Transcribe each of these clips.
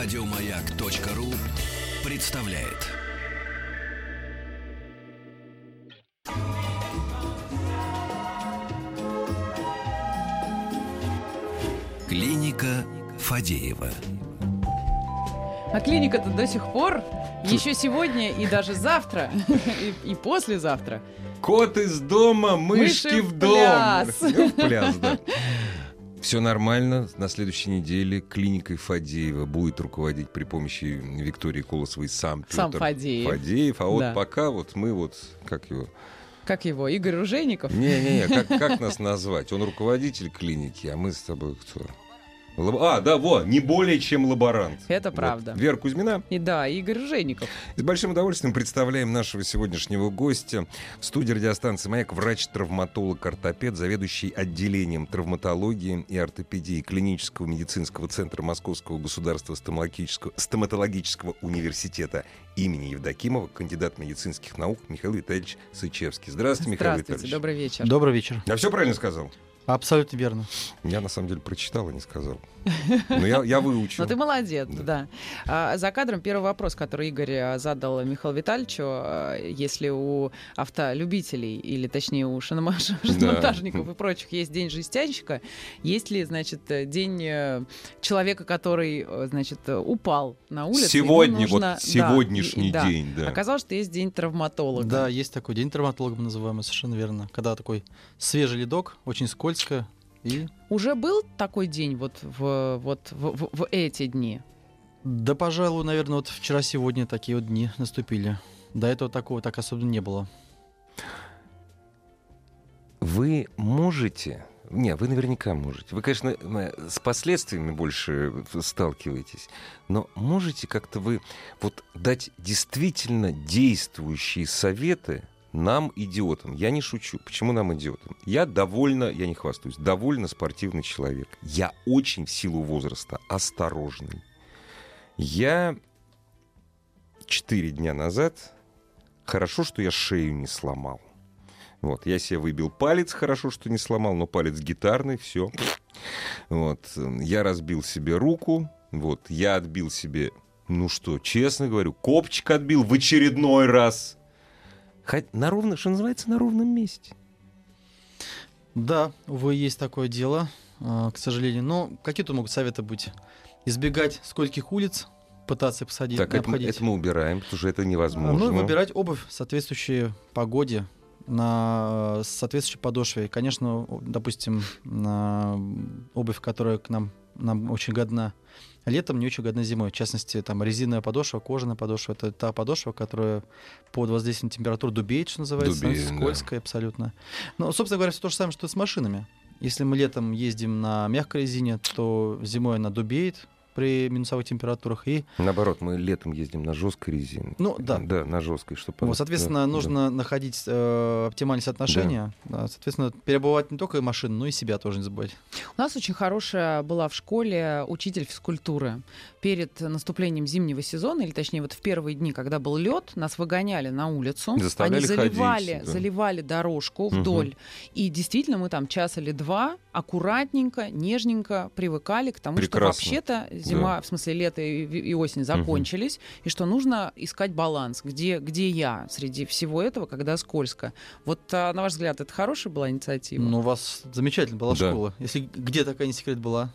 Радиомаяк.ру представляет. Клиника Фадеева. А клиника-то до сих пор, еще сегодня и даже завтра, и, и послезавтра. Кот из дома, мышки Мыши в в дом. пляс. В пляс, да. Все нормально. На следующей неделе клиникой Фадеева будет руководить при помощи Виктории Колосовой сам Петр Сам Фадеев. Фадеев. А вот Да. пока вот мы вот, как его... Как его, Игорь Ружейников? Не-не-не, как, как нас назвать? Он руководитель клиники, а мы с тобой кто? Лаб- А, да, во, не более чем лаборант. Это Вот. правда. Вера Кузьмина. И да, Игорь Ружейников. С большим удовольствием представляем нашего сегодняшнего гостя. В студии радиостанции «Маяк» врач-травматолог-ортопед, заведующий отделением травматологии и ортопедии Клинического медицинского центра Московского государственного стоматологического, стоматологического университета имени Евдокимова, кандидат медицинских наук Михаил Витальевич Сычевский. Здравствуйте, Михаил Здравствуйте, Витальевич. добрый вечер. Добрый вечер. Я все правильно сказал? Абсолютно верно. Я на самом деле прочитал, а не сказал. Но я, я выучил. Ну ты молодец, Да. да. А, за кадром первый вопрос, который Игорь а, задал Михаилу Витальевичу. а, Если у автолюбителей, или точнее у шиномонтажников и прочих есть день жестянщика, есть ли, значит, день э, человека, который, э, значит, упал на улице? Сегодня, нужно- вот да, сегодняшний и- да. день, да. Оказалось, что есть день травматолога. Да, есть такой день травматолога, мы называем, совершенно верно. Когда такой свежий ледок, очень скользко, и Уже был такой день вот в, вот в, в- в эти дни? да, пожалуй, наверное, вот вчера-сегодня такие вот дни наступили. До этого такого так особенно не было. Вы можете, не, вы наверняка можете. Вы, конечно, с последствиями больше сталкиваетесь, но можете как-то вы вот дать действительно действующие советы нам, идиотам. Я не шучу. Почему нам, идиотам? Я довольно, я не хвастаюсь, довольно спортивный человек. Я очень в силу возраста осторожный. Я четыре дня назад, хорошо, что я шею не сломал. Вот, я себе выбил палец, хорошо, что не сломал, но палец гитарный, все. Вот, я разбил себе руку, вот, я отбил себе, ну что, честно говорю, копчик отбил в очередной раз. На ровно, что называется, на ровном месте. Да, увы, есть такое дело, а, к сожалению. Но какие тут могут советы быть? Избегать скольких улиц, пытаться посадить, так, это, это мы убираем, потому что это невозможно. Ну выбирать обувь, соответствующей погоде, на э, соответствующей подошве. Конечно, допустим, на обувь, которая к нам, нам очень годна летом, не очень годна зимой. В частности, там резиновая подошва, кожаная подошва. Это та подошва, которая под воздействием температуры дубеет, что называется, Дубеет, становится да. скользкая абсолютно. Но, собственно говоря, все то же самое, что и с машинами. Если мы летом ездим на мягкой резине, то зимой она дубеет при минусовых температурах. И, Наоборот, мы летом ездим на жесткой резине. ну, да, Да, на жесткой, чтобы... вот, соответственно, да, да. нужно находить э, оптимальное соотношение. Да, соответственно, перебывать не только машину, но и себя тоже не забывать. У нас очень хорошая была в школе учитель физкультуры. Перед наступлением зимнего сезона, или точнее вот в первые дни, когда был лед, нас выгоняли на улицу. Заставляли Они заливали, ходить, да. заливали дорожку вдоль. И действительно мы там час или два аккуратненько, нежненько привыкали к тому, Прекрасно. что вообще-то зима, в смысле лето и, и осень закончились, и что нужно искать баланс, где, где я среди всего этого, когда скользко. Вот, а, на ваш взгляд, это хорошая была инициатива? Ну, у вас замечательно была Да. школа. Если где такая не секрет была?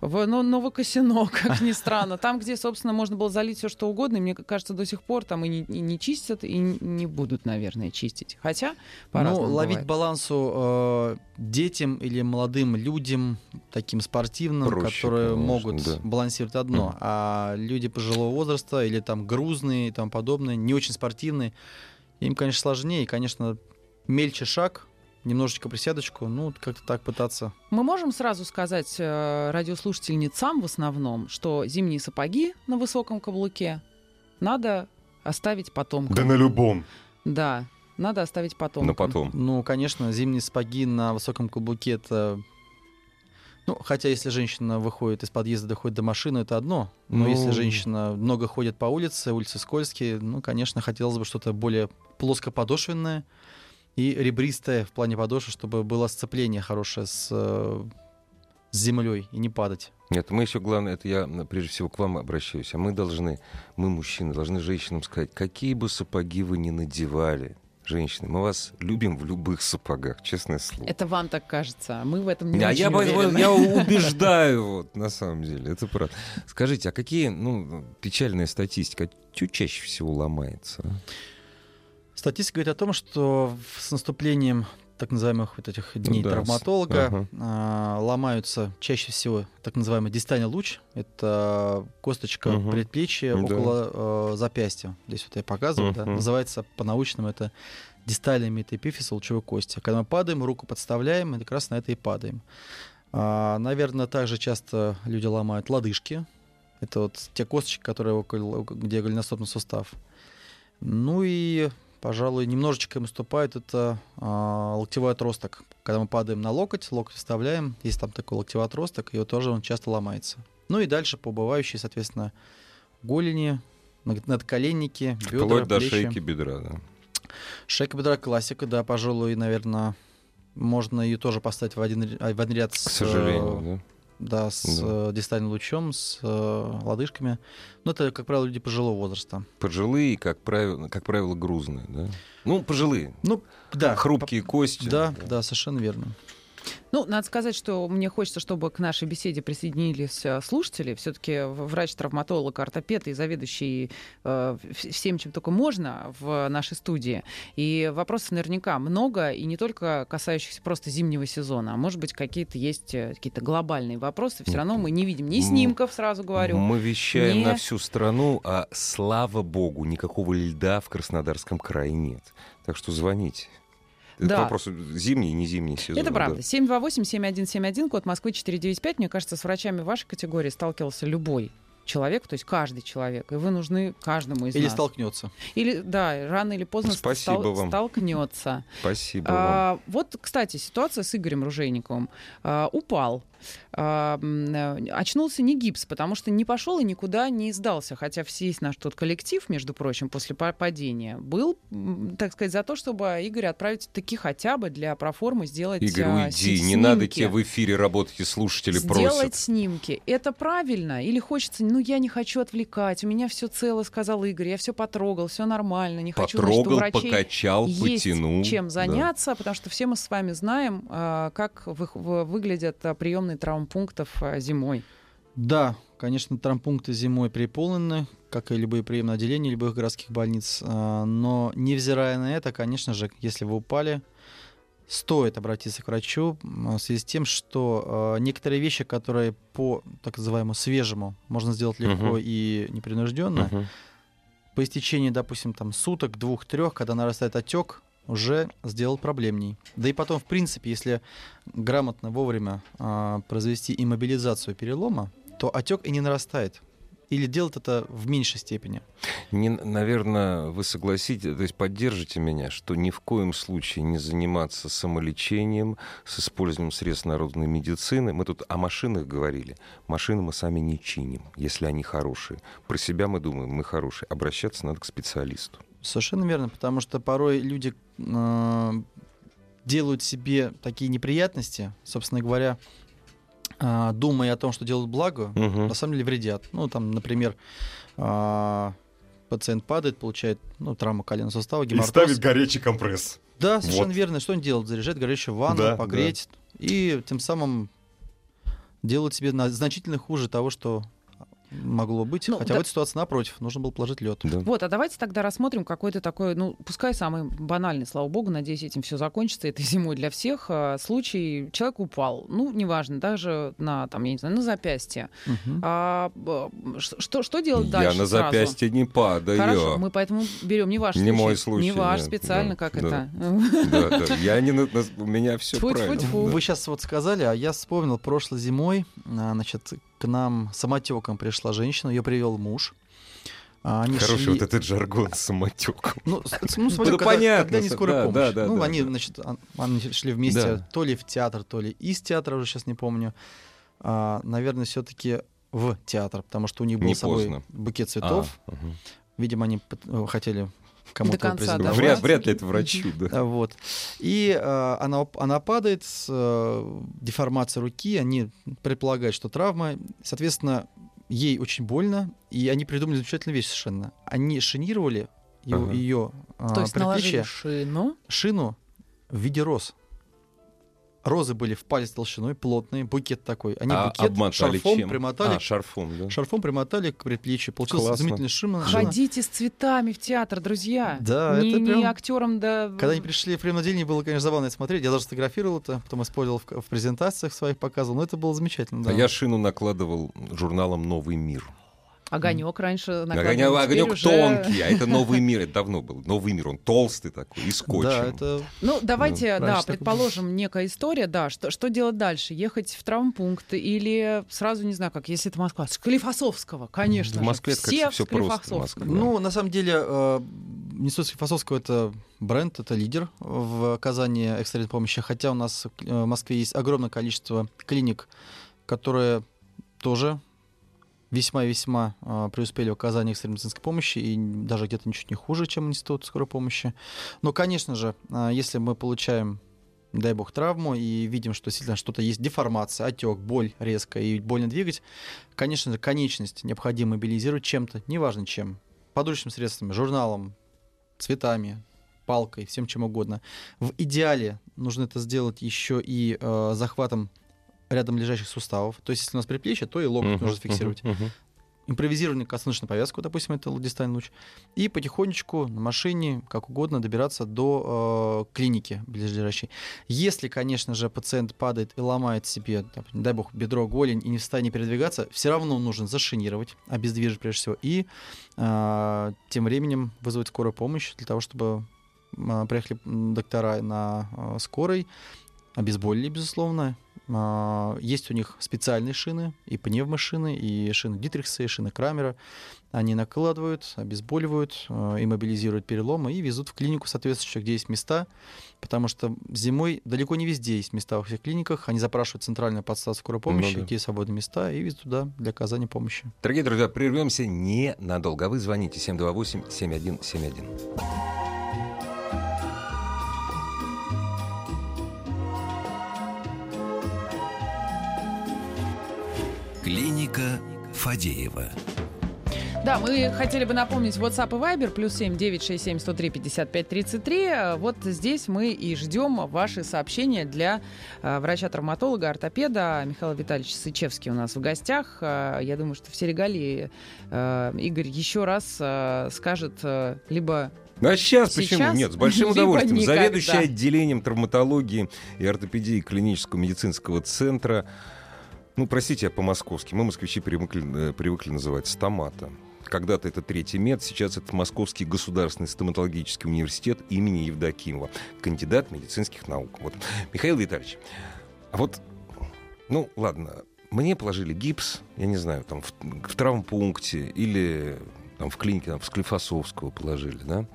В ну, Новокосино, как ни странно. Там, где, собственно, можно было залить все, что угодно, и мне кажется, до сих пор там и не, и не чистят, и не будут, наверное, чистить. Хотя Ну, по-разному ловить бывает. балансу э, детям или молодым людям, таким спортивным, Проще, которые конечно, могут да. балансировать одно. Мгм. А люди пожилого возраста или там грузные и тому подобное, не очень спортивные, им, конечно, сложнее. И, конечно, мельче шаг, немножечко присядочку, ну, как-то так пытаться. Мы можем сразу сказать э, радиослушательницам в основном, что зимние сапоги на высоком каблуке надо оставить потомкам. Да на любом. Да, надо оставить потомкам. На потом. Ну, конечно, зимние сапоги на высоком каблуке это. Ну, хотя если женщина выходит из подъезда, доходит до машины, это одно. Но Ну. если женщина много ходит по улице, улицы скользкие, ну, конечно, хотелось бы что-то более плоскоподошвенное и ребристое в плане подошвы, чтобы было сцепление хорошее с э, с землей и не падать. Нет, мы еще, главное, это я прежде всего к вам обращаюсь, а мы должны, мы, мужчины, должны женщинам сказать, какие бы сапоги вы ни надевали, женщины, мы вас любим в любых сапогах, честное слово. Это вам так кажется, а мы в этом не а очень я, уверены. я убеждаю, вот, на самом деле, это правда. Скажите, а какие, ну, печальная статистика, что чаще всего ломается? а? Статистика говорит о том, что с наступлением так называемых вот этих дней да, травматолога ага. а, ломаются чаще всего так называемый дистальный луч. Это косточка Мгм. предплечья Да. около э, запястья. Здесь вот я показываю, да. Мгм. называется по-научному это дистальная метаэпифиза лучевой кости. Когда мы падаем, руку подставляем, и как раз на это и падаем. А, наверное, также часто люди ломают лодыжки. Это вот те косточки, которые около, где голеностопный сустав. Ну и, пожалуй, немножечко им уступает это а, локтевой отросток. Когда мы падаем на локоть, локоть вставляем, есть там такой локтевой отросток, и вот тоже он часто ломается. Ну и дальше по убывающей, соответственно, голени, над- надколенники, бедра, Вплоть до плечи. шейки бедра, да. Шейка бедра классика, да, пожалуй, наверное, можно ее тоже поставить в один, в один ряд К с, сожалению, э, да. Да, с Да. э, дистальным лучом, с э, лодыжками. Но это, как правило, люди пожилого возраста. Пожилые, как правило, как правило, грузные, да. Ну, пожилые. Ну, да. Хрупкие кости. Да, да, совершенно верно. Ну, надо сказать, что мне хочется, чтобы к нашей беседе присоединились э, слушатели. Все-таки врач-травматолог, ортопед и заведующий э, вс- всем, чем только можно в нашей студии. И вопросов наверняка много, и не только касающихся просто зимнего сезона, а может быть, какие-то есть э, какие-то глобальные вопросы. Все равно мы не видим ни снимков, сразу говорю. Мы вещаем Не- на всю страну, а слава богу, никакого льда в Краснодарском крае нет. Так что звоните. Это Да. вопрос зимний не зимний сезон. Это да. правда. 728-7171, код Москвы 495. Мне кажется, с врачами вашей категории сталкивался любой человек, то есть каждый человек, и вы нужны каждому из Или нас. столкнется. Или, да, рано или поздно Спасибо стал- вам. столкнется. Спасибо вам. А, вот, кстати, ситуация с Игорем Ружейниковым. А, упал. А, э, очнулся не гипс, потому что не пошел и никуда не сдался. Хотя весь наш тот коллектив, между прочим, после па- падения, был, так сказать, за то, чтобы Игоря отправить таки хотя бы для проформы сделать Игорь, а, уйди, с- не надо снимки. тебе в эфире работать, и слушатели Сделать просят. снимки. Это правильно? Или хочется, ну, я не хочу отвлекать, у меня все цело, сказал Игорь, я все потрогал, все нормально, не хочу, значит, у Потрогал, врачей покачал, есть потянул. чем Да. заняться, потому что все мы с вами знаем, а, как выглядят а, приемные травмпунктов а, зимой. Да, конечно, травмпункты зимой переполнены, как и любые приемные отделения любых городских больниц. Но невзирая на это, конечно же, если вы упали, стоит обратиться к врачу в связи с тем, что а, некоторые вещи, которые по так называемому свежему можно сделать легко Мгм. и непринужденно, Мгм. по истечении, допустим, там суток, двух-трех, когда нарастает отек, уже сделал проблемней. Да и потом, в принципе, если грамотно вовремя а, произвести иммобилизацию перелома, то отек и не нарастает. Или делать это в меньшей степени. Не, наверное, вы согласитесь, то есть поддержите меня, что ни в коем случае не заниматься самолечением с использованием средств народной медицины. Мы тут о машинах говорили. Машины мы сами не чиним, если они хорошие. Про себя мы думаем, мы хорошие. Обращаться надо к специалисту. Совершенно верно, потому что порой люди э, делают себе такие неприятности, собственно говоря, думая о том, что делают благо, Мгм. на самом деле вредят. Ну, там, например, а, пациент падает, получает ну, травму коленного сустава, гемортоз. горячий компресс. Да, совершенно Вот. верно. Что он делает? Заряжает горячую ванну, Да, погреть. И тем самым делает себе на- значительно хуже того, что могло быть. Ну, Хотя да. в этой ситуации, напротив, нужно было положить лед. Да. Вот, а давайте тогда рассмотрим какой-то такой, ну, пускай самый банальный, слава богу, надеюсь, этим все закончится этой зимой для всех. а, Случай, человек упал, ну, неважно, даже на, там, я не знаю, на запястье. Мгм. А, что, что делать Я дальше на сразу? запястье не падаю. Хорошо, мы поэтому берем не ваш Не случай. мой случай, Не ваш, нет, специально, да, как да. это. Да, да. Я не на- у меня все правильно. Фу. Вы сейчас вот сказали, а я вспомнил, прошлой зимой, а, значит, к нам самотеком пришла женщина, ее привел муж. А, Они Хороший шли- вот этот жаргон с самотеком. Ну, ну, смотрю, когда, понятно, когда не с- скорая да, помощь. да, да, ну, да, они, да. значит, они шли вместе Да. то ли в театр, то ли из театра, уже сейчас не помню. А, наверное, все-таки в театр, потому что у них был Не с собой поздно. букет цветов. А, мгм. Видимо, они э, хотели кому-то До конца, да. Вряд, вряд ли это врачу, да. Вот. И э, она, она падает, с, э, деформация руки, они предполагают, что травма. Соответственно, ей очень больно, и они придумали замечательную вещь совершенно. Они шинировали ее, Ага. ее То есть предплечье, шину. шину в виде роз. Розы были в палец толщиной, плотные, букет такой. Они А букет обмотали шарфом чем? примотали, А, шарфом, да. шарфом примотали к предплечью. Получился Классно. изумительный шина. шина. Ходите с цветами в театр, друзья. Да, не, это не прям- актерам, да. Когда они пришли в приемное отделение, было, конечно, забавно это смотреть. Я даже сфотографировал это, потом использовал в, в презентациях своих, показывал. Но это было замечательно. Да. А я шину накладывал журналом «Новый мир». Огонек раньше Огонек, огонек уже- тонкий, а это «Новый мир», это давно был. «Новый мир», он толстый такой, и скотчем. Да, это Ну, давайте, Ну, да, предположим, некая история, да, что, что делать дальше? Ехать в травмпункт или сразу, не знаю, как, если это Москва, с Клифосовского, конечно В Москве же, это все с просто. Москва. Ну, на самом деле, э, Институт Склифосовского — это бренд, это лидер в оказании экстренной помощи. Хотя у нас э, в Москве есть огромное количество клиник, которые тоже весьма-весьма э, преуспели в оказании экстренной медицинской помощи и даже где-то ничуть не хуже, чем Институт скорой помощи. Но, конечно же, э, если мы получаем дай бог, травму, и видим, что действительно что-то есть деформация, отек, боль резко и больно двигать, конечно же, конечность необходимо мобилизировать чем-то, неважно чем, подручными средствами, журналом, цветами, палкой, всем чем угодно. В идеале нужно это сделать еще и э, захватом рядом лежащих суставов. То есть, если у нас предплечье, то и локоть Мгм, нужно фиксировать. мгм, мгм. Импровизированную косыночную повязку, допустим, это ладистальный луч. И потихонечку на машине, как угодно, добираться до э, клиники ближайшей. Если, конечно же, пациент падает и ломает себе, там, дай бог, бедро, голень и не в состоянии передвигаться, все равно нужно зашинировать, обездвижить прежде всего, и э, тем временем вызвать скорую помощь для того, чтобы э, приехали доктора на э, скорой, обезболили, безусловно. А, Есть у них специальные шины, и пневмошины, и шины Дитрихса, и шины Крамера. Они накладывают, обезболивают, э, иммобилизируют переломы и везут в клинику соответствующую, где есть места, потому что зимой далеко не везде есть места во всех клиниках. Они запрашивают центральную подстанцию скорой помощи, Ну да. где есть свободные места, и везут туда для оказания помощи. Дорогие друзья, прервемся ненадолго. А Вы звоните 728-7171. Клиника Фадеева. Да, мы хотели бы напомнить WhatsApp и Viber, плюс 7 967 103 55 33. Вот здесь мы и ждем ваши сообщения для э, врача-травматолога, ортопеда Михаила Витальевича Сычевский у нас в гостях. Э, я думаю, что все регалии э, Игорь еще раз э, скажет э, либо А сейчас, Сейчас, почему? Нет, с большим удовольствием. никогда. Заведующий отделением травматологии и ортопедии клинического медицинского центра. Ну, простите, я по-московски. Мы, москвичи, привыкли, э, привыкли называть стомата. Когда-то это третий мед, сейчас это Московский государственный стоматологический университет имени Евдокимова. Кандидат медицинских наук. Вот. Михаил Витальевич, а вот, ну, ладно, мне положили гипс, я не знаю, там, в, в травмпункте или там, в клинике там, в Склифосовского положили, да?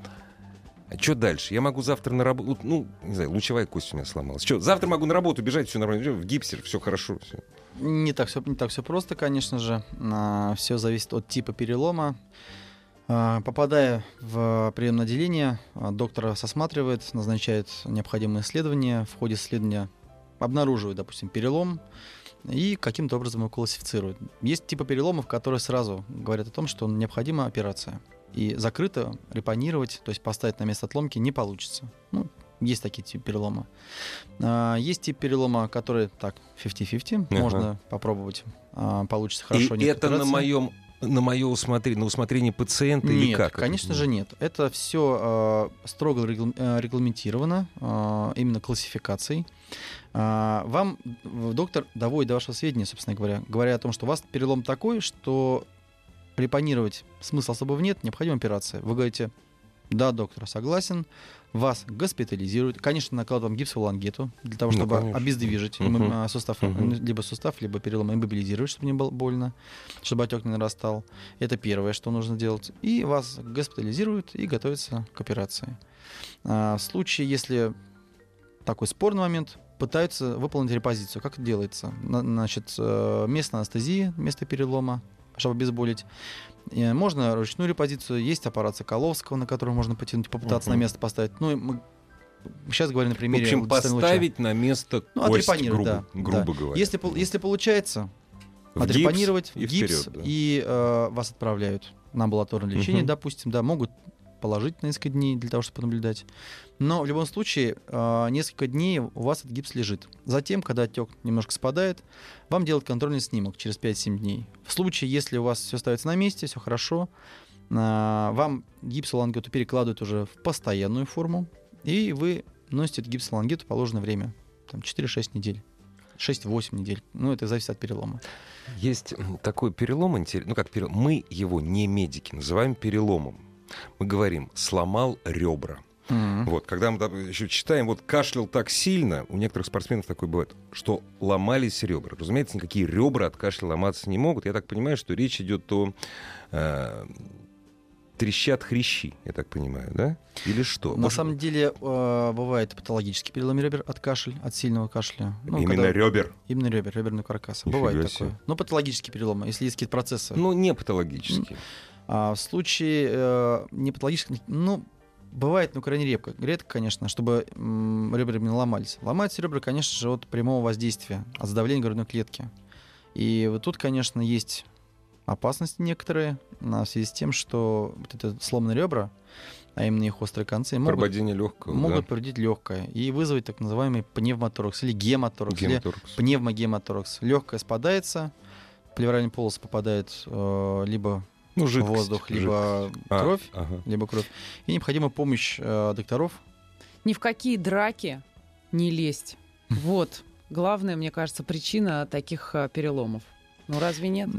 А что дальше? Я могу завтра на работу... Ну, не знаю, лучевая кость у меня сломалась. Что, завтра могу на работу бежать, все нормально. В гипсе, все хорошо. Все. Не так все не так все просто, конечно же. Все зависит от типа перелома. А, Попадая в приемное отделение, а, доктор осматривает, назначает необходимые исследования. В ходе исследования обнаруживает, допустим, перелом и каким-то образом его классифицирует. Есть типы переломов, которые сразу говорят о том, что необходима операция. И закрыто репонировать, то есть поставить на место отломки, не получится. Ну, есть такие типы перелома. А, Есть тип перелома, который так 50-50, Ага. можно попробовать. А, Получится хорошо. И нет это на операции. моем на мое усмотрение, на усмотрение пациента или Нет, как? это? конечно же нет. Это все строго регла- э, регламентировано э, именно классификацией. А, Вам доктор доводит до вашего сведения, собственно говоря, говоря о том, что у вас перелом такой, что репонировать смысла особого нет, необходима операция. Вы говорите, да, доктор, согласен, вас госпитализируют. Конечно, накладываем гипсовую лангету для того, Ну, чтобы конечно. обездвижить а, сустав, Мгм. либо сустав, либо перелом, иммобилизировать, чтобы не было больно, чтобы отек не нарастал. Это первое, что нужно делать. И вас госпитализируют и готовятся к операции. А, В случае, если такой спорный момент, пытаются выполнить репозицию. Как это делается? На- Значит, э, место анестезии, место перелома, чтобы обезболить. Э, Можно ручную репозицию, есть аппарат Соколовского, на который можно потянуть, попытаться Мгм. на место поставить. Ну, мы сейчас говорим на В примере общем, дистанционного луча. поставить на место Ну, кость, грубо, да, грубо говоря. Если, если получается, В гипс отрепанировать и в гипс, вперед, да. и э, вас отправляют на амбулаторное лечение, Мгм. допустим, да, могут положить на несколько дней для того, чтобы понаблюдать. Но в любом случае, э, несколько дней у вас этот гипс лежит. Затем, когда отек немножко спадает, вам делают контрольный снимок через 5-7 дней. В случае, если у вас все ставится на месте, все хорошо, э, вам гипсолангету перекладывают уже в постоянную форму, и вы носите гипсолангету положенное время, там 4-6 недель. 6-8 недель. Ну, это зависит от перелома. Есть такой перелом, ну как перелом, мы его не медики называем переломом. Мы говорим, сломал ребра. Вот, когда мы еще читаем, вот кашлял так сильно, у некоторых спортсменов такое бывает, что ломались ребра. Разумеется, никакие ребра от кашля ломаться не могут. Я так понимаю, что речь идет о э, трещат хрящи, я так понимаю, да? Или что? На Вот самом деле э, бывает патологический перелом ребер от кашля, от сильного кашля. Ну, именно когда- ребер. Именно ребер, реберный каркас. Нифига Бывает себе. такое. Но патологический перелом, если есть какие-то процессы. Ну, не патологически. А в случае э, не патологического, ну, бывает, ну, крайне редко, редко, конечно, чтобы м, ребра именно ломались. Ломаются ребра, конечно же, от прямого воздействия, от сдавления грудной клетки. И вот тут, конечно, есть опасности некоторые а, в связи с тем, что вот это сломанные ребра, а именно их острые концы, могут легкого, могут повредить легкое и вызвать так называемый пневмоторакс или гемоторакс, или Гемоторакс. пневмогемоторакс. Легкое спадается, плевральный полос попадает э, либо Ну, жидкость, воздух, жидкость. либо А, кровь, ага. либо кровь. И необходима помощь э, докторов. Ни в какие драки не лезть. Вот главная, мне кажется, причина таких э, переломов. Ну разве нет?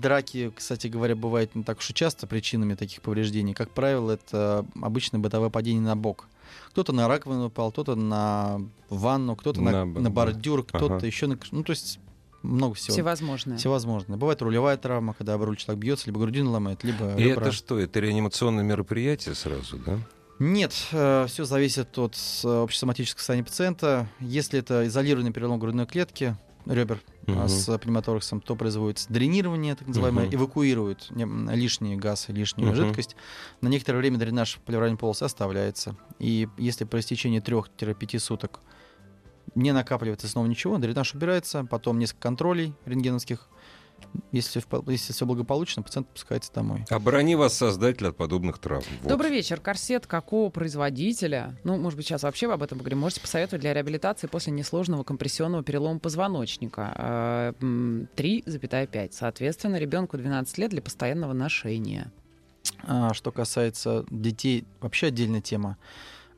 Драки, кстати говоря, бывают не так уж и часто причинами таких повреждений. Как правило, это обычное бытовое падение на бок. Кто-то на раковину упал, кто-то на ванну, кто-то на, На на бордюр, кто-то Ага. еще на... Ну, то есть много всего. Всевозможное. Всевозможно. Бывает рулевая травма, когда об руль человек бьется, либо грудину ломает, либо И ребра. это что, это реанимационное мероприятие сразу, да? Нет, все зависит от э, общесоматического состояния пациента. Если это изолированный перелом грудной клетки, ребер а, Мгм. с пневмотораксом, то производится дренирование, так называемое, Мгм. эвакуируют лишний газ и лишнюю Мгм. жидкость. На некоторое время дренаж плевральной полосы оставляется. И если по истечении 3-5 суток не накапливается снова ничего, дренаж убирается, потом несколько контролей рентгеновских. Если, впо- если все благополучно, пациент отпускается домой. Оборони вас, создатель, от подобных травм. Вот. Добрый вечер. Корсет какого производителя? Ну, может быть, сейчас вообще об этом поговорим. Можете посоветовать для реабилитации после несложного компрессионного перелома позвоночника? Э, м, 3,5. Соответственно, ребенку 12 лет для постоянного ношения. А, что касается детей, вообще отдельная тема.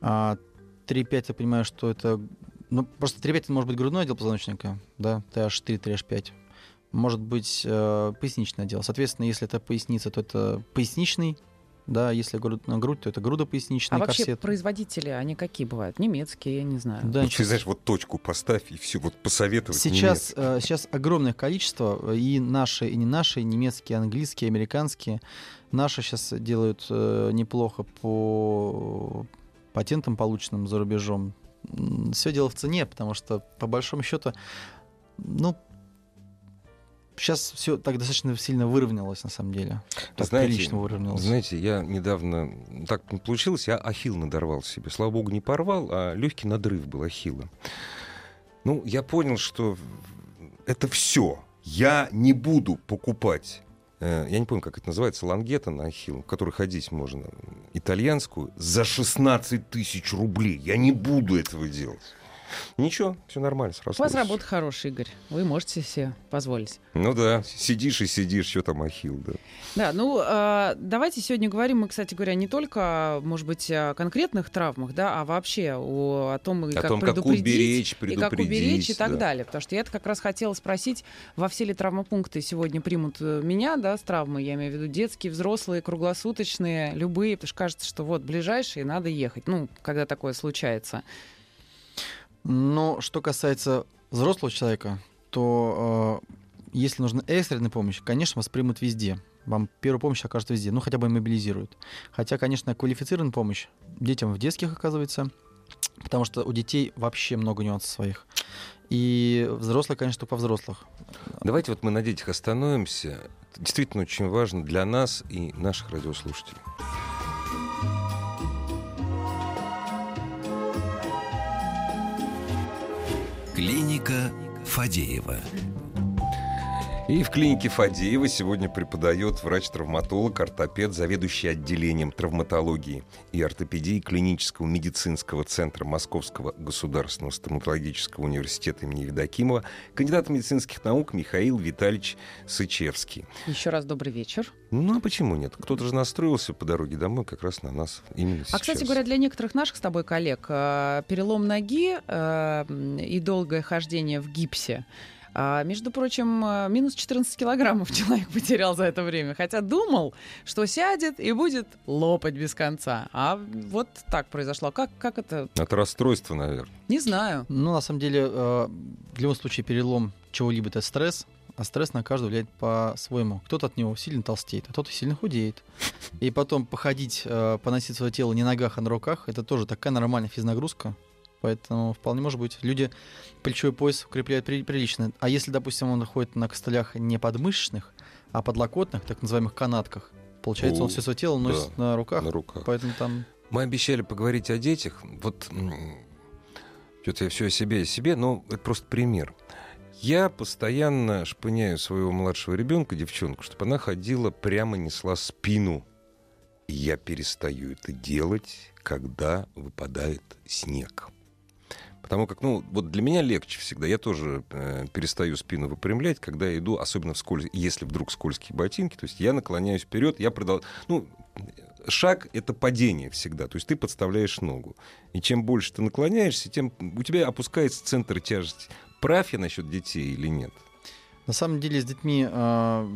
А, 3,5, я понимаю, что это... Ну, просто 3,5 это может быть грудной отдел позвоночника, да, TH4, TH5. Может быть э, поясничный отдел. Соответственно, если это поясница, то это поясничный, да, если грудь, на грудь, то это грудопоясничный А вообще корсет. производители, они какие бывают? Немецкие, я не знаю. Да, Вот ничего ты знаешь, вот точку поставь и все, вот посоветовать Сейчас, э, сейчас огромное количество, э, и наши, и не наши, немецкие, английские, американские. Наши сейчас делают э, неплохо по патентам, полученным за рубежом. Все дело в цене, потому что, по большому счету, ну, сейчас все так достаточно сильно выровнялось, на самом деле. Так Знаете, прилично выровнялось. Знаете, я недавно, так получилось, я ахилл надорвал себе. Слава богу, не порвал, а легкий надрыв был ахилла. Ну, я понял, что это все. Я не буду покупать э, я не помню, как это называется, лангета на ахилл, в которой ходить можно, итальянскую, за 16 тысяч рублей. Я не буду этого делать. Ничего, все нормально, У вас работа хорошая, Игорь. Вы можете себе позволить. Ну да, сидишь и сидишь, что там ахилл, да. Да, ну э, давайте сегодня говорим мы, кстати говоря, не только, может быть, о конкретных травмах, да, а вообще о, о том, и О как том, как предупредить, уберечь, и как уберечь и предупредить, так да. далее. Потому что я это как раз хотела спросить, во все ли травмопункты сегодня примут э, меня, да, с травмой, я имею в виду детские, взрослые, круглосуточные, любые, потому что кажется, что вот ближайшие, надо ехать. Ну, когда такое случается. Но что касается взрослого человека, то э, если нужна экстренная помощь, конечно, вас примут везде. Вам первую помощь окажут везде, ну хотя бы мобилизируют. Хотя, конечно, квалифицированная помощь детям в детских оказывается, потому что у детей вообще много нюансов своих. И взрослые, конечно, только во взрослых. Давайте вот мы на детях остановимся. действительно очень важно для нас и наших радиослушателей. Клиника Фадеева. И в клинике Фадеева сегодня преподает врач-травматолог, ортопед, заведующий отделением травматологии и ортопедии клинического медицинского центра Московского государственного стоматологического университета имени Евдокимова, кандидат медицинских наук Михаил Витальевич Сычевский. Еще раз добрый вечер. Ну а почему нет? Кто-то же настроился по дороге домой как раз на нас именно сейчас. А, кстати говоря, для некоторых наших с тобой коллег э, перелом ноги э, и долгое хождение в гипсе а, между прочим, э, минус 14 килограммов человек потерял за это время. Хотя думал, что сядет и будет лопать без конца. А вот так произошло. Как, как это? От расстройства, наверное. Не знаю. Ну, на самом деле, э, в любом случае, перелом чего-либо это стресс, а стресс на каждого влияет по-своему. Кто-то от него сильно толстеет, а кто-то сильно худеет. И потом походить, э, поносить свое тело не на ногах, а на руках, это тоже такая нормальная физнагрузка. Поэтому вполне может быть. Люди плечевой пояс укрепляют при, прилично. А если, допустим, он находится на костылях не подмышечных, а подлокотных, так называемых канатках, получается, О, он все свое тело носит да, на руках. На руках. Поэтому там... Мы обещали поговорить о детях. Вот что-то я все о себе, о себе, но это просто пример. Я постоянно шпыняю своего младшего ребенка, девчонку, чтобы она ходила прямо несла спину. И я перестаю это делать, когда выпадает снег. Потому как, ну, вот для меня легче всегда. Я тоже э, перестаю спину выпрямлять, когда я иду, особенно в скользкие, если вдруг скользкие ботинки. То есть я наклоняюсь вперед, я продолжаю. Ну, шаг — это падение всегда. То есть ты подставляешь ногу. И чем больше ты наклоняешься, тем у тебя опускается центр тяжести. Прав я насчет детей или нет? На самом деле с детьми э,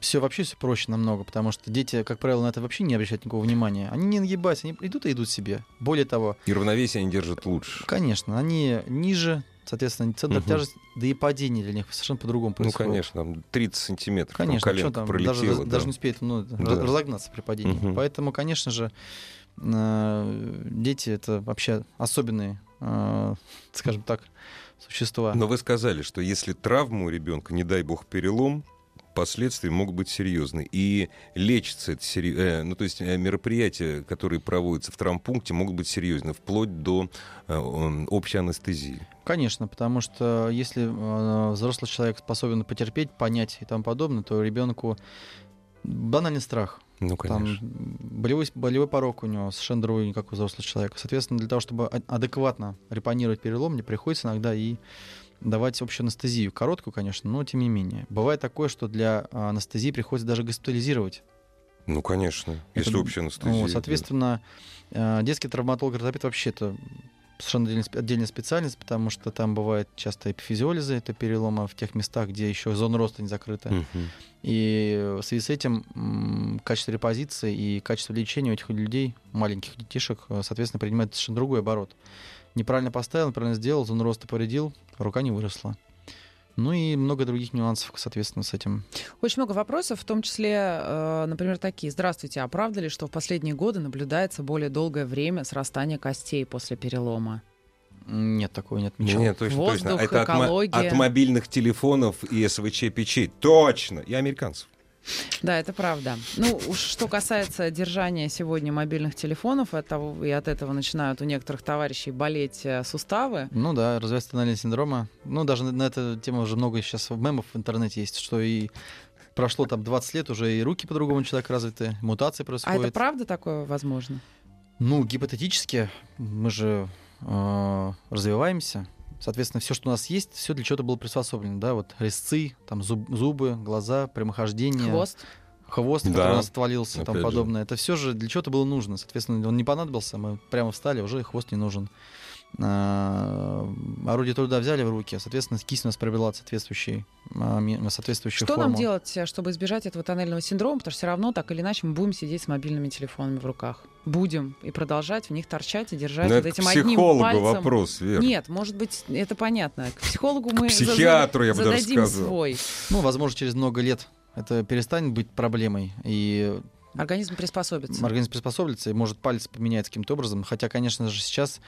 все вообще все проще намного, потому что дети, как правило, на это вообще не обращают никакого внимания. Они не нагибаются, они идут и идут себе. Более того... И равновесие они держат лучше. Конечно, они ниже, соответственно, центр угу. тяжести, да и падение для них совершенно по-другому происходит. Ну, конечно, там 30 сантиметров. Конечно, там что там, даже, да. даже не успеет ну, да. разогнаться при падении. Угу. Поэтому, конечно же, э, дети это вообще особенные, э, скажем так, существа. Но вы сказали, что если травму у ребенка, не дай бог перелом, последствия могут быть серьезны. И лечится это сери... э, ну, то есть э, мероприятия, которые проводятся в травмпункте, могут быть серьезны, вплоть до э, общей анестезии. Конечно, потому что если э, взрослый человек способен потерпеть, понять и тому подобное, то ребенку банальный страх. Ну, конечно. Там болевой, болевой порог у него совершенно другой, как у взрослого человека. Соответственно, для того, чтобы адекватно репонировать перелом, мне приходится иногда и давать общую анестезию. Короткую, конечно, но тем не менее. Бывает такое, что для а, анестезии приходится даже госпитализировать. Ну, конечно, это, если общая анестезия. Ну, соответственно, да. детский травматолог ортопед вообще это совершенно отдельная специальность, потому что там бывает часто эпифизиолизы, это переломы в тех местах, где еще зона роста не закрыта. Угу. И в связи с этим качество репозиции и качество лечения у этих людей, маленьких детишек, соответственно, принимает совершенно другой оборот неправильно поставил, неправильно сделал, зону роста повредил, рука не выросла. Ну и много других нюансов, соответственно, с этим. Очень много вопросов, в том числе, э, например, такие. Здравствуйте, а правда ли, что в последние годы наблюдается более долгое время срастания костей после перелома? Нет, такого не отмечал. Нет, точно, Воздух, точно. Это экология. от, от мобильных телефонов и СВЧ-печей. Точно! И американцев. Да, это правда. Ну, уж что касается держания сегодня мобильных телефонов, это, и от этого начинают у некоторых товарищей болеть э, суставы. Ну да, развивается тоннельный синдрома. Ну, даже на, эту тему уже много сейчас мемов в интернете есть, что и прошло там 20 лет, уже и руки по-другому человек развиты, мутации происходят. А это правда такое возможно? Ну, гипотетически мы же э, развиваемся, Соответственно, все, что у нас есть, все для чего-то было приспособлено, да, вот резцы, там зуб, зубы, глаза, прямохождение. Хвост. Хвост, да. который у нас отвалился, там подобное. Же. Это все же для чего-то было нужно. Соответственно, он не понадобился, мы прямо встали, уже хвост не нужен. А, орудие труда взяли в руки, соответственно, кисть у нас приобрела соответствующий, а, соответствующую Что форму. нам делать, э, чтобы избежать этого тоннельного синдрома? Потому что все равно, так или иначе, мы будем сидеть с мобильными телефонами в руках. Будем и продолжать в них торчать и держать Но ну, вот этим к одним психологу пальцем. вопрос, Вера. Нет, может быть, это понятно. К психологу мы к психиатру, я бы зададим даже сказал. свой. Ну, возможно, через много лет это перестанет быть проблемой. И Организм приспособится. Организм приспособится, и может палец поменяется каким-то образом. Хотя, конечно же, сейчас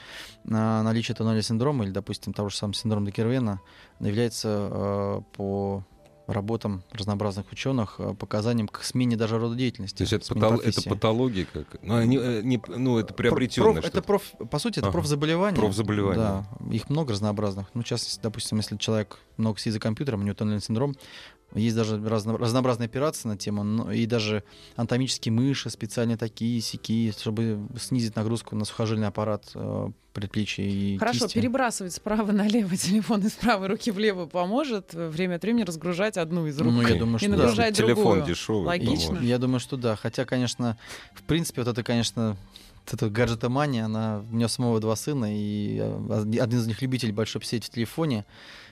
а, наличие тоннеля синдрома или, допустим, того же самого синдрома Декервена является э, по работам разнообразных ученых, э, показаниям к смене даже рода деятельности. То есть это, патол- это патология как? Ну, они, э, не, ну это приобретенное проф- это проф, по сути, это Ага. профзаболевание. Профзаболевание. Да, их много разнообразных. Ну, в частности, допустим, если человек много сидит за компьютером, у него тоннельный синдром, есть даже разно- разнообразные операции на тему, но и даже анатомические мыши специальные такие, сякие, чтобы снизить нагрузку на сухожильный аппарат э, предплечья и Хорошо, кисти. перебрасывать справа налево телефон из правой руки влево поможет э, время от времени разгружать одну из рук. Ну, я думаю, и что да. нагружать Телефон другую. дешевый. Логично. поможет. Я думаю, что да. Хотя, конечно, в принципе, вот это, конечно, эта гаджетомания, она... У меня самого два сына, и э, один из них любитель большой посидеть в телефоне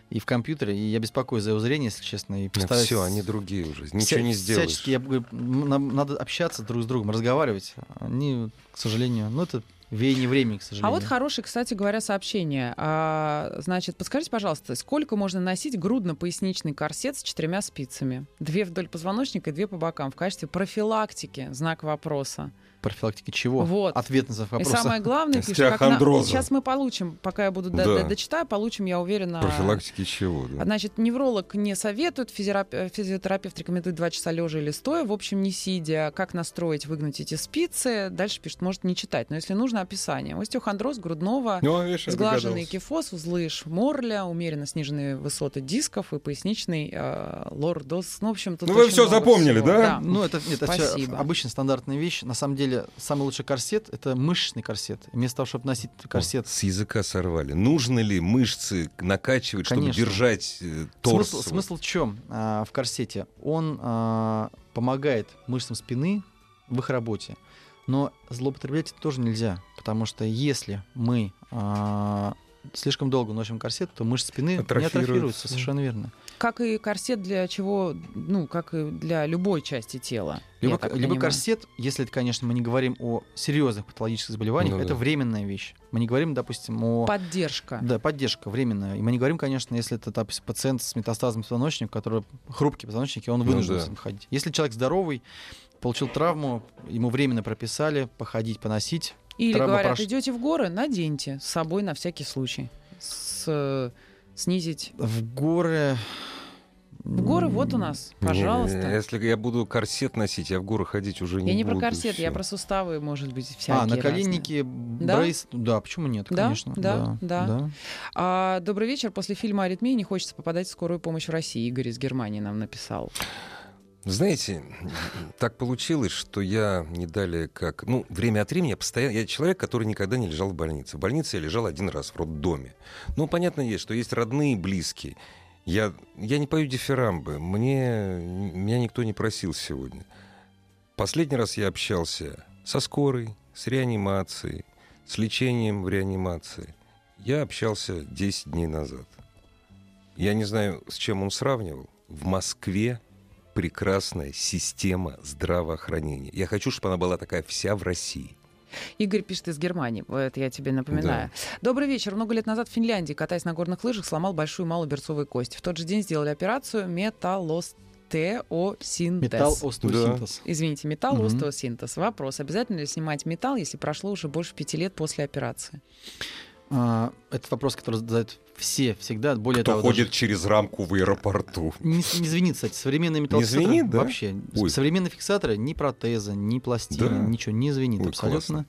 и в компьютере, и я беспокоюсь за его зрение, если честно, и постараюсь... все, они другие уже. Ничего вся- не сделаешь. Всячески, я говорю, нам надо общаться друг с другом, разговаривать. Они, к сожалению, ну, это веяние времени, к А сожалению. вот хорошее, кстати говоря, сообщение. А, значит, подскажите, пожалуйста, сколько можно носить грудно-поясничный корсет с четырьмя спицами? Две вдоль позвоночника и две по бокам в качестве профилактики? Знак вопроса. Профилактики чего? Вот. Ответ на вопрос. И самое главное, пишет, как на- сейчас мы получим, пока я буду Да. до- дочитаю, получим, я уверена. Профилактики чего? да? Значит, невролог не советует, физиорап- физиотерапевт рекомендует два часа лежа или стоя, в общем, не сидя. Как настроить, выгнуть эти спицы? Дальше пишет, может не читать, но если нужно, описание. Остеохондроз грудного, Ну, видишь, я сглаженный кифоз, узлы морля, умеренно сниженные высоты дисков и поясничный э, лордоз. Ну, в общем, тут Ну, вы много запомнили, всего. да? Ну, это, нет, это Спасибо. обычная стандартная вещь. На самом деле, самый лучший корсет — это мышечный корсет. Вместо того, чтобы носить корсет... С языка сорвали. Нужно ли мышцы накачивать, чтобы Конечно. держать э, торс? Смысл, смысл в чем в корсете? Он а, помогает мышцам спины в их работе. Но злоупотреблять тоже нельзя, потому что если мы а, слишком долго носим корсет, то мышцы спины не Атрофируются. совершенно верно. Как и корсет для чего, ну, как и для любой части тела. либо понимаю. корсет, если это, конечно, мы не говорим о серьезных патологических заболеваниях, Ну это да. временная вещь. Мы не говорим, допустим, о... Поддержка. Да, поддержка временная. И мы не говорим, конечно, если это допустим, пациент с метастазом позвоночника, у которого хрупкий позвоночник, и он Ну вынужден да. с ним ходить. Если человек здоровый, получил травму, ему временно прописали походить, поносить. Или Травма говорят, прош- идете в горы, наденьте с собой на всякий случай. С, снизить. В горы... В горы вот у нас, Не, пожалуйста. Если я буду корсет носить, я в горы ходить уже не Я не про буду, корсет, я всё. про суставы, может быть, всякие А, на разные. коленнике, Да? брейс... Да, почему нет, Да, конечно. да, да. А, добрый вечер. После фильма «Аритмия» не хочется попадать в скорую помощь в России. Игорь из Германии нам написал. Знаете, так получилось, что я не далее как... Ну, время от времени я постоянно... Я человек, который никогда не лежал в больнице. В больнице я лежал один раз в роддоме. Ну, понятно есть, что есть родные и близкие. Я, я не пою дифирамбы. Мне... Меня никто не просил сегодня. Последний раз я общался со скорой, с реанимацией, с лечением в реанимации. Я общался 10 дней назад. Я не знаю, с чем он сравнивал. В Москве прекрасная система здравоохранения. Я хочу, чтобы она была такая вся в России. Игорь пишет из Германии. Это я тебе напоминаю. Добрый вечер. Много лет назад в Финляндии, катаясь на горных лыжах, сломал большую малую берцовую кость. В тот же день сделали операцию металлостеосинтез. Металл остеосинтез. Извините, металл, остеосинтез. Вопрос. Обязательно ли снимать металл, если прошло уже больше пяти лет после операции? А, это вопрос, который задают все, всегда. Более Кто того, ходит даже- через рамку в аэропорту. Не, не звенит, кстати. Современные металлофиксаторы звенит, да? вообще. Ой. Современные фиксаторы ни протеза, ни пластины, Да? ничего не звенит Ой, абсолютно.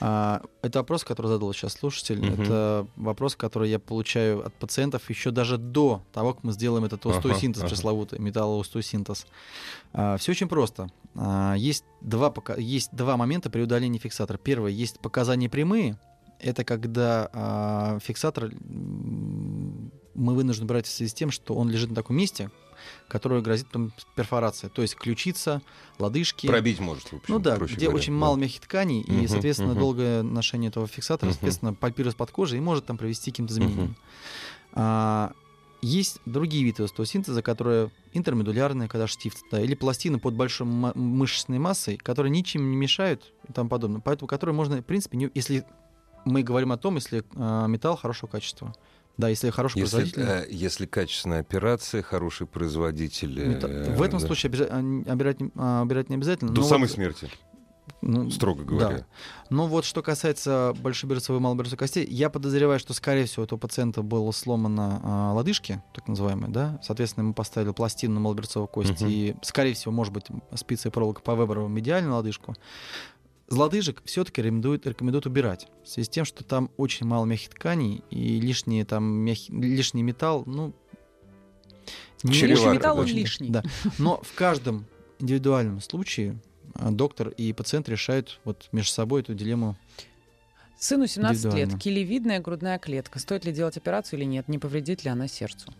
А, это вопрос, который задал сейчас слушатель. Мгм. Это вопрос, который я получаю от пациентов еще даже до того, как мы сделаем этот Ага, остеосинтез ага. пресловутый, металлоостеосинтез. все очень просто. А, есть, два, есть два момента при удалении фиксатора. Первое, есть показания прямые. Это когда а, фиксатор мы вынуждены брать в связи с тем, что он лежит на таком месте, которое грозит там перфорация. То есть ключица, лодыжки. Пробить может, в общем, Ну да, где говоря. очень Да. мало мягких тканей, и, Мгм, соответственно, мгм. долгое ношение этого фиксатора, Мгм. соответственно, пальпируется под кожей и может там привести к каким-то изменениям. А, есть другие виды остеосинтеза, которые интермедулярные, когда штифт, да, или пластины под большой мышечной массой, которые ничем не мешают и тому подобное. Поэтому которые можно, в принципе, не- если мы говорим о том, если а, металл хорошего качества. Да, если хороший Если, производитель. э, если качественная операция, хороший производитель... мета- э, в этом да. случае а, не- обирать, не- а, обирать не обязательно. До самой вот- смерти. ну, строго говоря. Да. Но вот что касается большеберцовой и малоберцовой костей, я подозреваю, что, скорее всего, у этого пациента было сломано а, лодыжки, так называемые, да, соответственно, мы поставили пластину на малоберцовую кость, uh-huh. и, скорее всего, может быть, спица и проволока по Веберу медиальную лодыжку. Лодыжек все-таки рекомендуют, рекомендуют убирать. В связи с тем, что там очень мало мягких тканей, и лишний, там, мягкий, лишний металл, ну... Лишний металл, он лишний. Да. Но в каждом индивидуальном случае а доктор и пациент решают вот между собой эту дилемму. Сыну 17 лет, килевидная грудная клетка. Стоит ли делать операцию или нет? Не повредит ли она сердцу?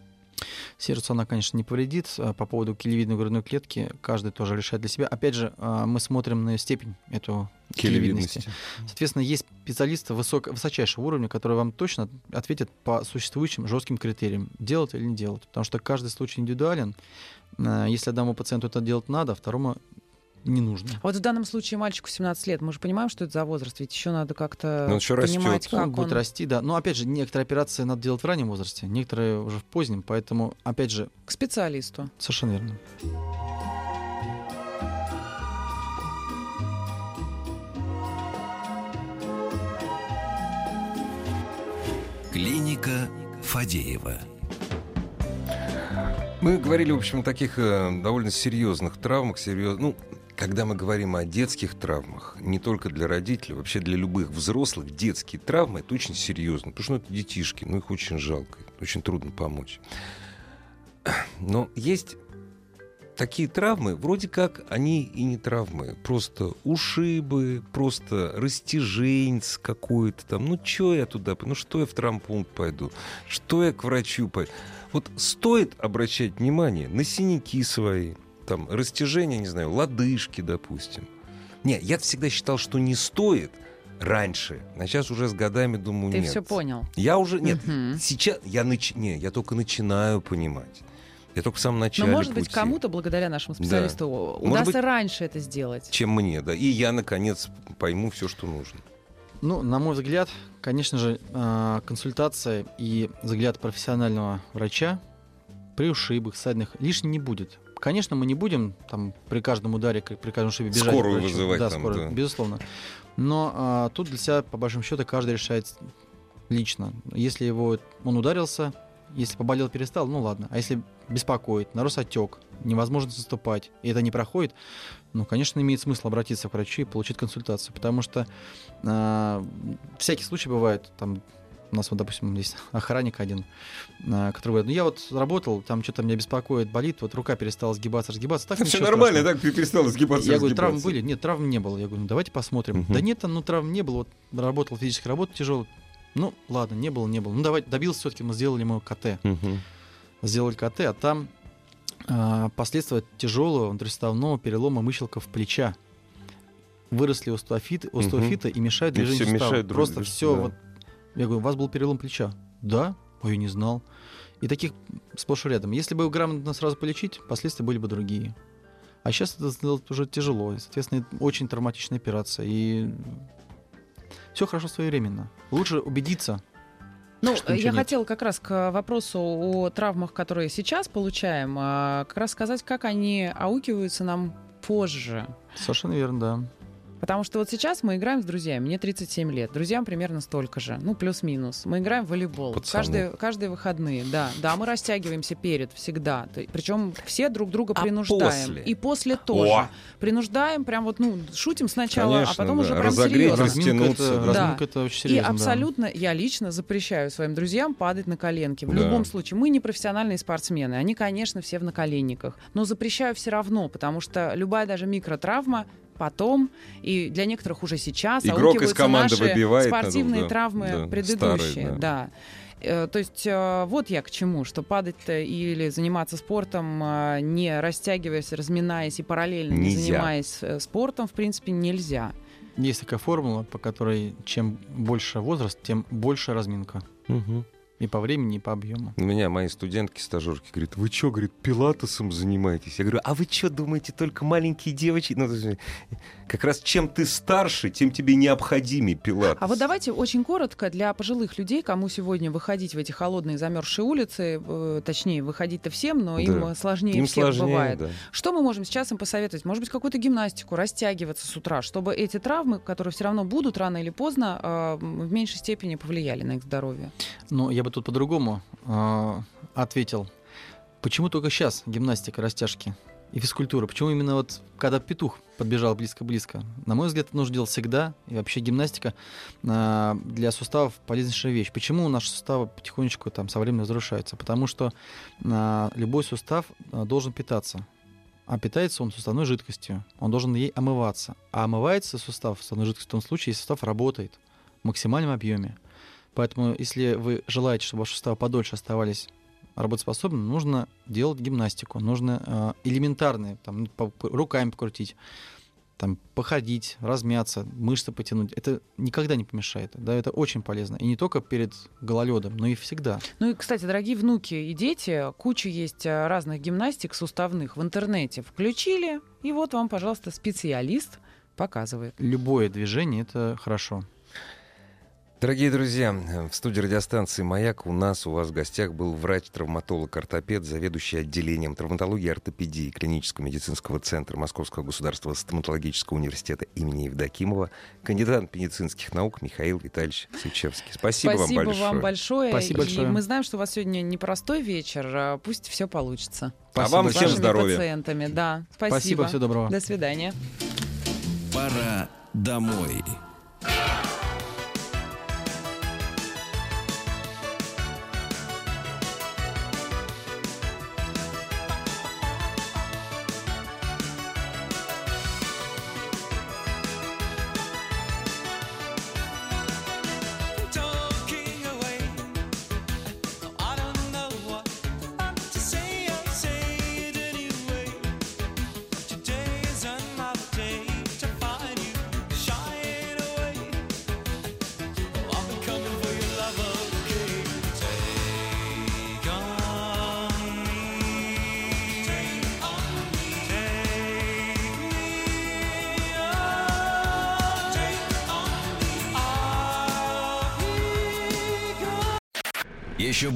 Сердцу она, конечно, не повредит. А по поводу килевидной грудной клетки каждый тоже решает для себя. Опять же, а, мы смотрим на степень эту килевидности. Соответственно, есть специалисты высок, высочайшего уровня, которые вам точно ответят по существующим жестким критериям, делать или не делать. Потому что каждый случай индивидуален. Если одному пациенту это делать надо, второму не нужно. Вот в данном случае мальчику 17 лет, мы же понимаем, что это за возраст, ведь еще надо как-то ну, еще понимать, растет. как он... будет расти, да. Но опять же, некоторые операции надо делать в раннем возрасте, некоторые уже в позднем, поэтому опять же... К специалисту. Совершенно верно. Клиника Фадеева. Мы говорили, в общем, о таких э, довольно серьезных травмах, серьез... ну, когда мы говорим о детских травмах, не только для родителей, вообще для любых взрослых, детские травмы это очень серьезно, потому что ну, это детишки, ну их очень жалко, очень трудно помочь. Но есть такие травмы, вроде как они и не травмы, просто ушибы, просто растяженец какой-то там. Ну, что я туда, ну что я в травмпункт пойду, что я к врачу пойду. Вот стоит обращать внимание на синяки свои, там, растяжение, не знаю, лодыжки, допустим. Не, я всегда считал, что не стоит раньше. А сейчас уже с годами думаю, Ты нет. Ты все понял. Я уже, нет, угу. сейчас я, нач... не, я только начинаю понимать. Я только в самом начале Но, может пути. быть, кому-то, благодаря нашему специалисту, да. удастся быть, раньше это сделать. Чем мне, да. И я, наконец, пойму все, что нужно. Ну, на мой взгляд, конечно же, а, консультация и взгляд профессионального врача при ушибах, ссадинах лишним не будет. Конечно, мы не будем там при каждом ударе, при каждом шибе бежать. Скорую вызывать да, там, скорую, да. безусловно. Но а, тут для себя, по большому счету, каждый решает лично. Если его он ударился, если поболел, перестал, ну ладно. А если беспокоит, нарос отек, невозможно заступать, и это не проходит, ну, конечно, имеет смысл обратиться к врачу и получить консультацию, потому что э, всякие случаи бывают, там у нас вот, допустим, есть охранник один, а, который говорит, ну я вот работал, там что-то меня беспокоит, болит, вот рука перестала сгибаться, разгибаться. Так Все нормально, страшного. так перестала сгибаться. Я говорю, травмы были? Нет, травм не было. Я говорю, ну давайте посмотрим. Угу. Да нет, ну травм не было. Вот работал физическая работа тяжелая. Ну ладно, не было, не было. Ну давайте, добился все-таки, мы сделали ему КТ. Угу. Сделали КТ, а там а, последствия тяжелого внутриставного перелома мыщелков плеча выросли остеофиты, остеофиты угу. и мешают движению сустава. Мешает Просто все да. вот я говорю, у вас был перелом плеча. Да? Ой, я не знал. И таких сплошь и рядом. Если бы его грамотно сразу полечить, последствия были бы другие. А сейчас это сделать уже тяжело. И, соответственно, очень травматичная операция. И все хорошо своевременно. Лучше убедиться, ну, я нет. хотела как раз к вопросу о травмах, которые сейчас получаем, а, как раз сказать, как они аукиваются нам позже. Совершенно верно, да. Потому что вот сейчас мы играем с друзьями, мне 37 лет, друзьям примерно столько же, ну плюс-минус. Мы играем в волейбол каждые, каждые выходные, да, да, мы растягиваемся перед всегда, причем все друг друга а принуждаем. После? И после тоже. О! Принуждаем, прям вот, ну, шутим сначала, а Конечно, а потом да. уже прям Разогреть, серьезно. Растянуться. Да. Разминка это очень серьезно. И абсолютно, да. я лично запрещаю своим друзьям падать на коленки. В да. любом случае, мы не профессиональные спортсмены, они, конечно, все в наколенниках, но запрещаю все равно, потому что любая даже микротравма потом, и для некоторых уже сейчас Игрок из команды наши выбивает спортивные да, травмы да, предыдущие. Старые, да. да. Э, то есть э, вот я к чему, что падать или заниматься спортом, э, не растягиваясь, разминаясь и параллельно нельзя. не занимаясь спортом, в принципе, нельзя. Есть такая формула, по которой чем больше возраст, тем больше разминка. Угу. И по времени, и по объему. У меня мои студентки, стажерки говорят, вы что, говорит, пилатесом занимаетесь? Я говорю, а вы что, думаете, только маленькие девочки? Ну, как раз чем ты старше, тем тебе необходимее пилатес. А вот давайте очень коротко для пожилых людей, кому сегодня выходить в эти холодные замерзшие улицы, э, точнее, выходить-то всем, но да. им сложнее им всех сложнее, бывает. Да. Что мы можем сейчас им посоветовать? Может быть, какую-то гимнастику, растягиваться с утра, чтобы эти травмы, которые все равно будут рано или поздно, э, в меньшей степени повлияли на их здоровье? Ну, я бы тут по-другому э, ответил. Почему только сейчас гимнастика, растяжки и физкультура? Почему именно вот когда петух подбежал близко-близко? На мой взгляд, это нужно делать всегда. И вообще гимнастика э, для суставов полезнейшая вещь. Почему наши суставы потихонечку там со временем разрушаются? Потому что э, любой сустав э, должен питаться. А питается он суставной жидкостью. Он должен ей омываться. А омывается сустав суставной жидкостью в том случае, если сустав работает в максимальном объеме. Поэтому, если вы желаете, чтобы ваши суставы подольше оставались работоспособными, нужно делать гимнастику, нужно э, элементарные, там, по, по, руками покрутить, там, походить, размяться, мышцы потянуть. Это никогда не помешает. Да, это очень полезно. И не только перед гололедом, но и всегда. Ну и, кстати, дорогие внуки и дети, куча есть э, разных гимнастик суставных в интернете. Включили, и вот вам, пожалуйста, специалист показывает. Любое движение — это хорошо. Дорогие друзья, в студии радиостанции «Маяк» у нас, у вас в гостях был врач-травматолог-ортопед, заведующий отделением травматологии и ортопедии Клинического медицинского центра Московского государственного стоматологического университета имени Евдокимова, кандидат медицинских наук Михаил Витальевич Сычевский. Спасибо, Спасибо вам большое. вам большое. Спасибо и большое. мы знаем, что у вас сегодня непростой вечер. А пусть все получится. Спасибо. А вам всем здоровья. пациентами. Да, спасибо. Спасибо, всего доброго. До свидания. Пора домой.